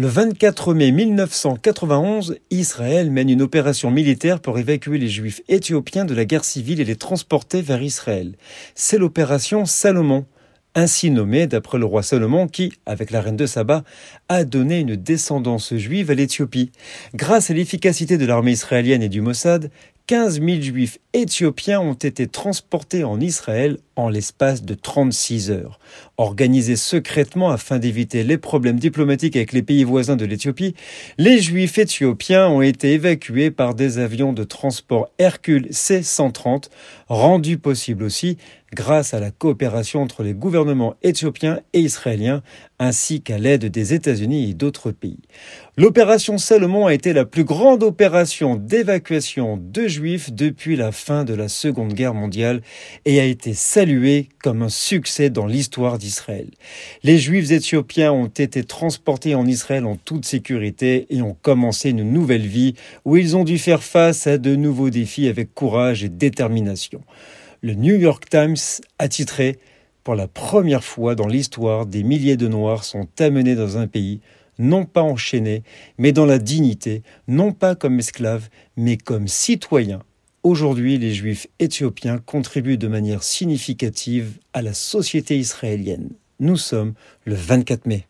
Le 24 mai 1991, Israël mène une opération militaire pour évacuer les Juifs éthiopiens de la guerre civile et les transporter vers Israël. C'est l'opération Salomon, ainsi nommée d'après le roi Salomon qui, avec la reine de Saba, a donné une descendance juive à l'Éthiopie. Grâce à l'efficacité de l'armée israélienne et du Mossad, 15 000 juifs éthiopiens ont été transportés en Israël en l'espace de 36 heures. Organisés secrètement afin d'éviter les problèmes diplomatiques avec les pays voisins de l'Éthiopie, les juifs éthiopiens ont été évacués par des avions de transport Hercule C-130, rendus possibles aussi grâce à la coopération entre les gouvernements éthiopiens et israéliens, ainsi qu'à l'aide des États-Unis et d'autres pays. L'opération Salomon a été la plus grande opération d'évacuation de juifs depuis la fin de la Seconde Guerre mondiale et a été saluée comme un succès dans l'histoire d'Israël. Les juifs éthiopiens ont été transportés en Israël en toute sécurité et ont commencé une nouvelle vie où ils ont dû faire face à de nouveaux défis avec courage et détermination le New York Times a titré Pour la première fois dans l'histoire, des milliers de Noirs sont amenés dans un pays, non pas enchaînés, mais dans la dignité, non pas comme esclaves, mais comme citoyens. Aujourd'hui, les Juifs éthiopiens contribuent de manière significative à la société israélienne. Nous sommes le 24 mai.